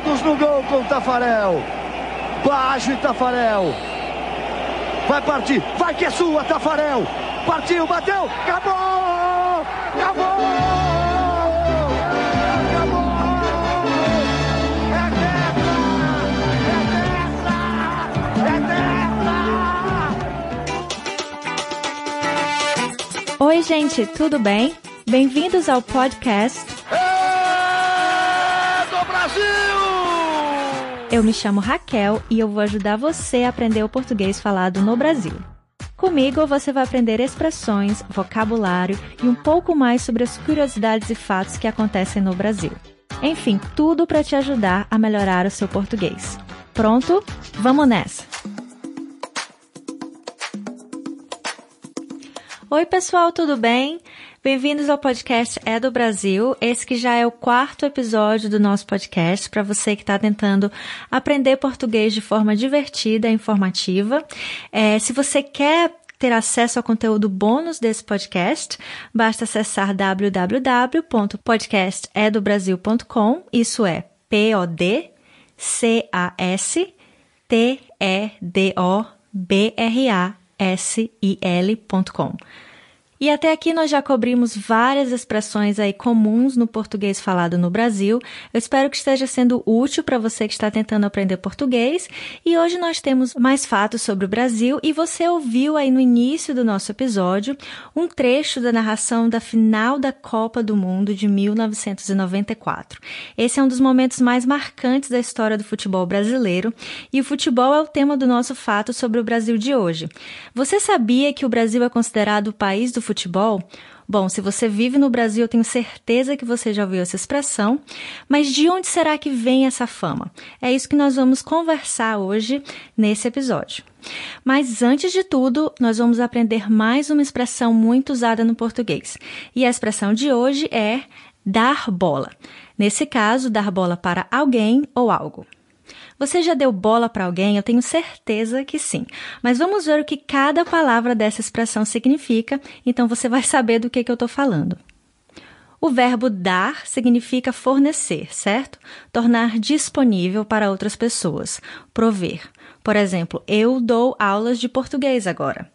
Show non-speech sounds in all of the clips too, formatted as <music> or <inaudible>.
Todos no gol com o Tafarel. Baixo e Tafarel. Vai partir. Vai que é sua, Tafarel. Partiu, bateu. Acabou! Acabou! Oi, gente, tudo bem? Bem-vindos ao podcast É do Brasil! Eu me chamo Raquel e eu vou ajudar você a aprender o português falado no Brasil. Comigo você vai aprender expressões, vocabulário e um pouco mais sobre as curiosidades e fatos que acontecem no Brasil. Enfim, tudo para te ajudar a melhorar o seu português. Pronto? Vamos nessa! Oi, pessoal, tudo bem? Bem-vindos ao podcast É do Brasil. Esse que já é o quarto episódio do nosso podcast para você que está tentando aprender português de forma divertida e informativa. É, se você quer ter acesso ao conteúdo bônus desse podcast, basta acessar www.podcastedobrasil.com. Isso é P-O-D C-A-S T-E-D-O-B-R-A-S-I-L.com. E sil.com até aqui nós já cobrimos várias expressões aí comuns no português falado no Brasil. Eu espero que esteja sendo útil para você que está tentando aprender português. E hoje nós temos mais fatos sobre o Brasil e você ouviu aí no início do nosso episódio um trecho da narração da final da Copa do Mundo de 1994. Esse é um dos momentos mais marcantes da história do futebol brasileiro e o futebol é o tema do nosso fato sobre o Brasil de hoje. Você sabia que o Brasil é considerado o país do futebol? Bom, se você vive no Brasil, eu tenho certeza que você já ouviu essa expressão, mas de onde será que vem essa fama? É isso que nós vamos conversar hoje nesse episódio. Mas antes de tudo, nós vamos aprender mais uma expressão muito usada no português. E a expressão de hoje é dar bola. Nesse caso, dar bola para alguém ou algo. Você já deu bola para alguém? Eu tenho certeza que sim. Mas vamos ver o que cada palavra dessa expressão significa, então você vai <laughs> saber do que, que eu estou falando. O verbo dar significa fornecer, certo? Tornar disponível para outras pessoas, prover. Por exemplo, eu dou aulas de português agora.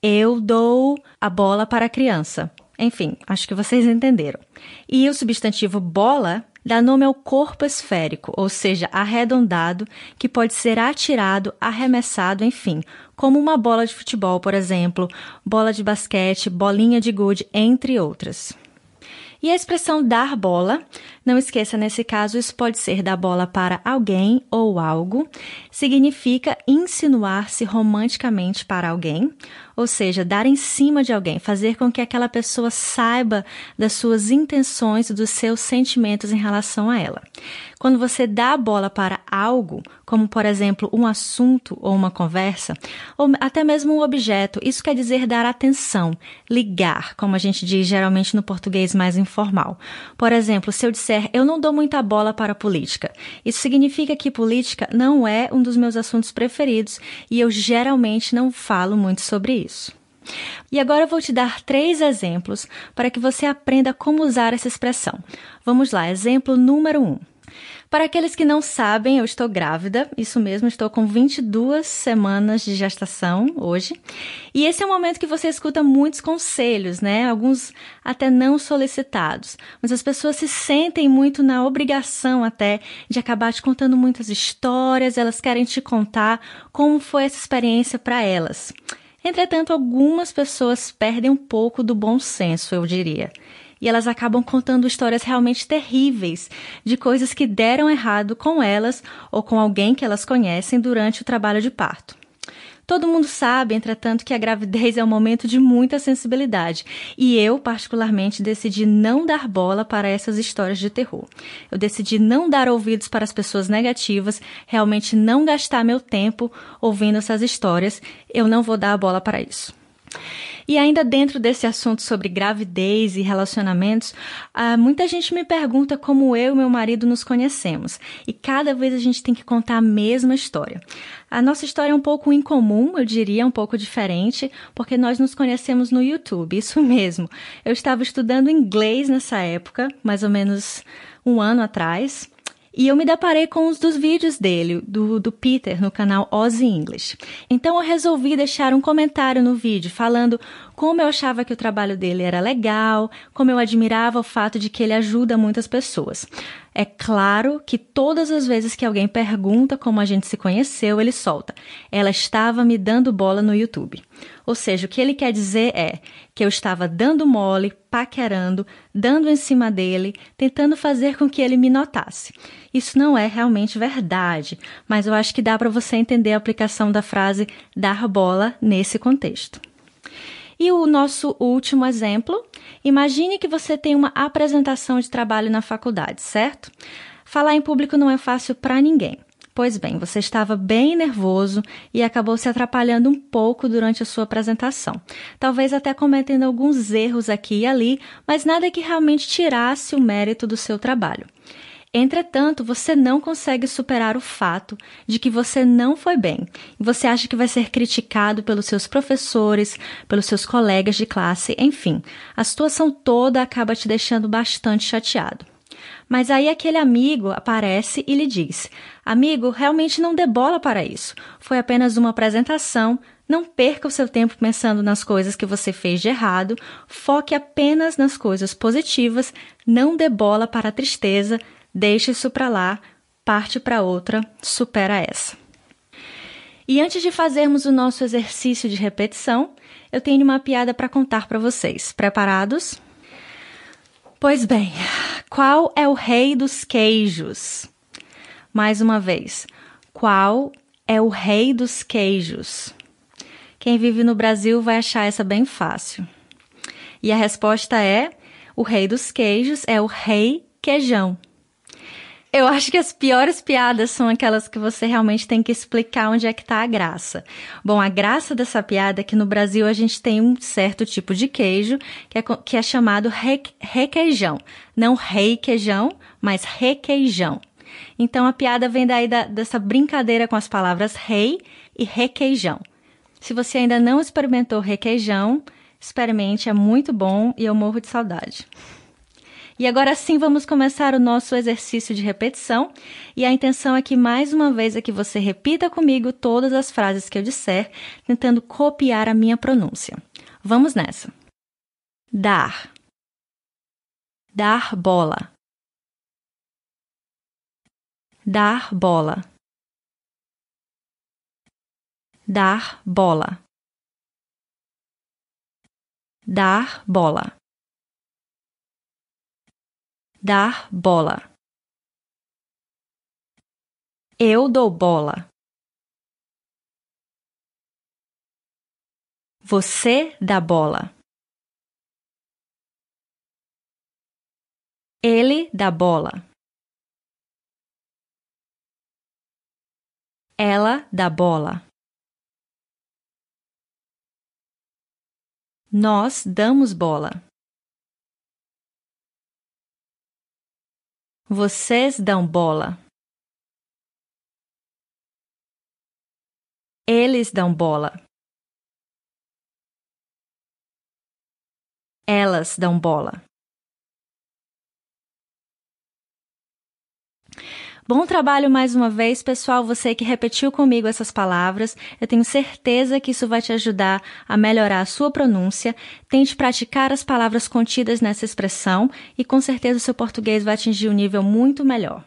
Eu dou a bola para a criança. Enfim, acho que vocês entenderam. E o substantivo bola dá nome ao corpo esférico, ou seja, arredondado, que pode ser atirado, arremessado, enfim, como uma bola de futebol, por exemplo, bola de basquete, bolinha de gude, entre outras. E a expressão dar bola, não esqueça nesse caso, isso pode ser dar bola para alguém ou algo, significa insinuar-se romanticamente para alguém, ou seja, dar em cima de alguém, fazer com que aquela pessoa saiba das suas intenções e dos seus sentimentos em relação a ela. Quando você dá a bola para algo, como por exemplo um assunto ou uma conversa, ou até mesmo um objeto, isso quer dizer dar atenção, ligar, como a gente diz geralmente no português mais informal. Por exemplo, se eu disser eu não dou muita bola para política, isso significa que política não é um dos meus assuntos preferidos e eu geralmente não falo muito sobre isso. E agora eu vou te dar três exemplos para que você aprenda como usar essa expressão. Vamos lá, exemplo número um. Para aqueles que não sabem, eu estou grávida, isso mesmo, estou com 22 semanas de gestação hoje. E esse é o momento que você escuta muitos conselhos, né? Alguns até não solicitados. Mas as pessoas se sentem muito na obrigação até de acabar te contando muitas histórias, elas querem te contar como foi essa experiência para elas. Entretanto, algumas pessoas perdem um pouco do bom senso, eu diria e elas acabam contando histórias realmente terríveis de coisas que deram errado com elas ou com alguém que elas conhecem durante o trabalho de parto. Todo mundo sabe, entretanto, que a gravidez é um momento de muita sensibilidade e eu, particularmente, decidi não dar bola para essas histórias de terror. Eu decidi não dar ouvidos para as pessoas negativas, realmente não gastar meu tempo ouvindo essas histórias. Eu não vou dar a bola para isso. E ainda dentro desse assunto sobre gravidez e relacionamentos, uh, muita gente me pergunta como eu e meu marido nos conhecemos. E cada vez a gente tem que contar a mesma história. A nossa história é um pouco incomum, eu diria, um pouco diferente, porque nós nos conhecemos no YouTube, isso <laughs> mesmo. Eu estava estudando inglês nessa época, mais ou menos um ano atrás. E eu me deparei com uns dos vídeos dele, do, do Peter, no canal Ozzy English. Então eu resolvi deixar um comentário no vídeo falando como eu achava que o trabalho dele era legal, como eu admirava o fato de que ele ajuda muitas pessoas. É claro que todas as vezes que alguém pergunta como a gente se conheceu, ele solta. Ela estava me dando bola no YouTube. Ou seja, o que ele quer dizer é que eu estava dando mole, paquerando, dando em cima dele, tentando fazer com que ele me notasse. Isso não é realmente verdade, mas eu acho que dá para você entender a aplicação da frase dar bola nesse contexto. E o nosso último exemplo, imagine que você tem uma apresentação de trabalho na faculdade, certo? Falar em público não é fácil para ninguém. Pois bem, você estava bem nervoso e acabou se atrapalhando um pouco durante a sua apresentação. Talvez até cometendo alguns erros aqui e ali, mas nada que realmente tirasse o mérito do seu trabalho. Entretanto, você não consegue superar o fato de que você não foi bem você acha que vai ser criticado pelos seus professores, pelos seus colegas de classe, enfim, a situação toda acaba te deixando bastante chateado. Mas aí aquele amigo aparece e lhe diz: Amigo, realmente não dê bola para isso. Foi apenas uma apresentação. Não perca o seu tempo pensando nas coisas que você fez de errado. Foque apenas nas coisas positivas. Não dê bola para a tristeza, Deixa isso para lá, parte para outra, supera essa. E antes de fazermos o nosso exercício de repetição, eu tenho uma piada para contar para vocês. Preparados? Pois bem, qual é o rei dos queijos? Mais uma vez, qual é o rei dos queijos? Quem vive no Brasil vai achar essa bem fácil. E a resposta é: o rei dos queijos é o rei queijão. Eu acho que as piores piadas são aquelas que você realmente tem que explicar onde é que tá a graça. Bom, a graça dessa piada é que no Brasil a gente tem um certo tipo de queijo que é, que é chamado re, requeijão. Não requeijão, mas requeijão. Então a piada vem daí da, dessa brincadeira com as palavras rei e requeijão. Se você ainda não experimentou requeijão, experimente, é muito bom e eu morro de saudade. E agora sim vamos começar o nosso exercício de repetição. E a intenção é que mais uma vez é que você repita comigo todas as frases que eu disser, tentando copiar a minha pronúncia. Vamos nessa. Dar. Dar bola. Dar bola. Dar bola. Dar bola dar bola. Eu dou bola. Você dá bola. Ele dá bola. Ela dá bola. Nós damos bola. Vocês dão bola. Eles dão bola. Elas dão bola. Bom trabalho mais uma vez, pessoal. Você que repetiu comigo essas palavras, eu tenho certeza que isso vai te ajudar a melhorar a sua pronúncia. Tente praticar as palavras contidas nessa expressão e com certeza o seu português vai atingir um nível muito melhor.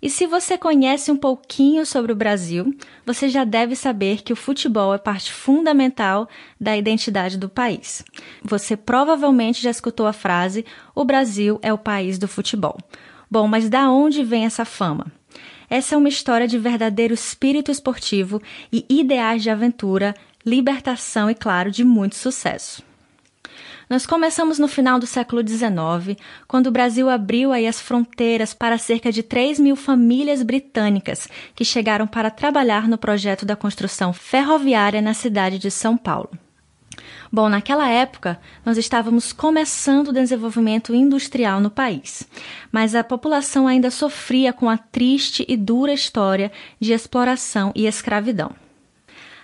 E se você conhece um pouquinho sobre o Brasil, você já deve saber que o futebol é parte fundamental da identidade do país. Você provavelmente já escutou a frase: o Brasil é o país do futebol. Bom, mas da onde vem essa fama? Essa é uma história de verdadeiro espírito esportivo e ideais de aventura, libertação e, claro, de muito sucesso. Nós começamos no final do século XIX, quando o Brasil abriu aí as fronteiras para cerca de 3 mil famílias britânicas que chegaram para trabalhar no projeto da construção ferroviária na cidade de São Paulo. Bom, naquela época, nós estávamos começando o desenvolvimento industrial no país, mas a população ainda sofria com a triste e dura história de exploração e escravidão.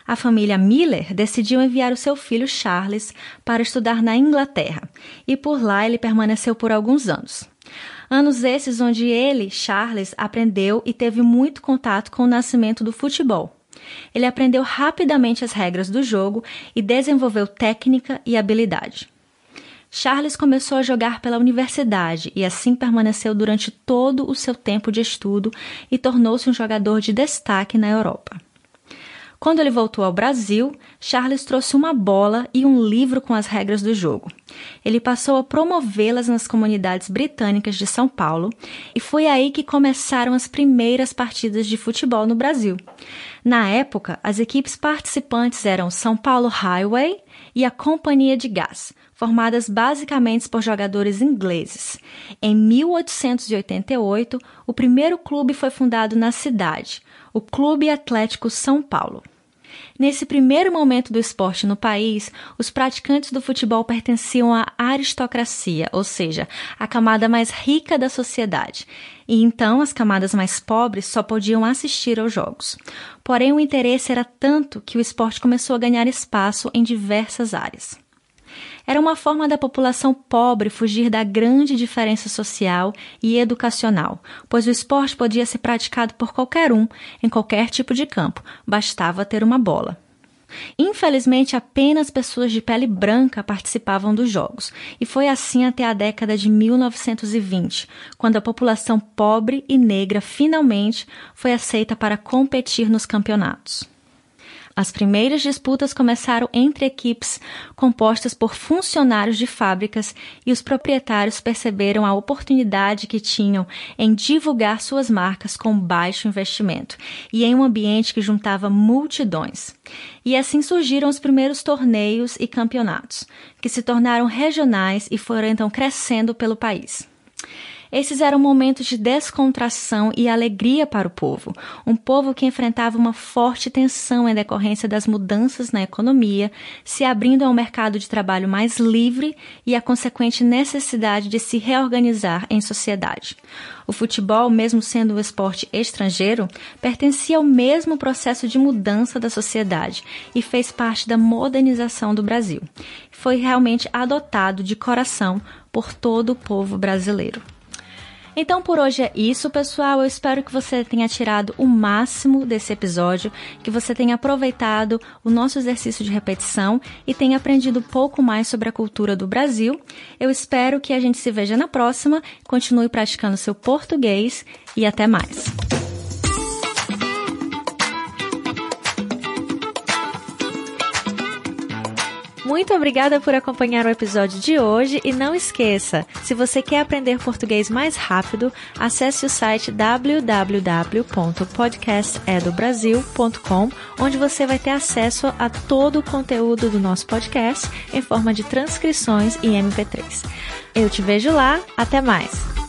A família Miller decidiu enviar o seu filho Charles para estudar na Inglaterra, e por lá ele permaneceu por alguns anos. Anos esses onde ele, Charles, aprendeu e teve muito contato com o nascimento do futebol. Ele aprendeu rapidamente as regras do jogo e desenvolveu técnica e habilidade. Charles começou a jogar pela universidade e assim permaneceu durante todo o seu tempo de estudo e tornou-se um jogador de destaque na Europa. Quando ele voltou ao Brasil, Charles trouxe uma bola e um livro com as regras do jogo. Ele passou a promovê-las nas comunidades britânicas de São Paulo e foi aí que começaram as primeiras partidas de futebol no Brasil. Na época, as equipes participantes eram São Paulo Highway e a Companhia de Gás, formadas basicamente por jogadores ingleses. Em 1888, o primeiro clube foi fundado na cidade, o Clube Atlético São Paulo. Nesse primeiro momento do esporte no país, os praticantes do futebol pertenciam à aristocracia, ou seja, à camada mais rica da sociedade, e então as camadas mais pobres só podiam assistir aos jogos. Porém, o interesse era tanto que o esporte começou a ganhar espaço em diversas áreas. Era uma forma da população pobre fugir da grande diferença social e educacional, pois o esporte podia ser praticado por qualquer um, em qualquer tipo de campo, bastava ter uma bola. Infelizmente, apenas pessoas de pele branca participavam dos jogos, e foi assim até a década de 1920, quando a população pobre e negra finalmente foi aceita para competir nos campeonatos. As primeiras disputas começaram entre equipes compostas por funcionários de fábricas e os proprietários perceberam a oportunidade que tinham em divulgar suas marcas com baixo investimento e em um ambiente que juntava multidões. E assim surgiram os primeiros torneios e campeonatos, que se tornaram regionais e foram então crescendo pelo país. Esses eram momentos de descontração e alegria para o povo, um povo que enfrentava uma forte tensão em decorrência das mudanças na economia, se abrindo a um mercado de trabalho mais livre e a consequente necessidade de se reorganizar em sociedade. O futebol, mesmo sendo um esporte estrangeiro, pertencia ao mesmo processo de mudança da sociedade e fez parte da modernização do Brasil. Foi realmente adotado de coração por todo o povo brasileiro. Então por hoje é isso, pessoal. Eu espero que você tenha tirado o máximo desse episódio, que você tenha aproveitado o nosso exercício de repetição e tenha aprendido um pouco mais sobre a cultura do Brasil. Eu espero que a gente se veja na próxima, continue praticando seu português e até mais. Muito obrigada por acompanhar o episódio de hoje e não esqueça, se você quer aprender português mais rápido, acesse o site www.podcastedobrasil.com, onde você vai ter acesso a todo o conteúdo do nosso podcast em forma de transcrições e MP3. Eu te vejo lá, até mais!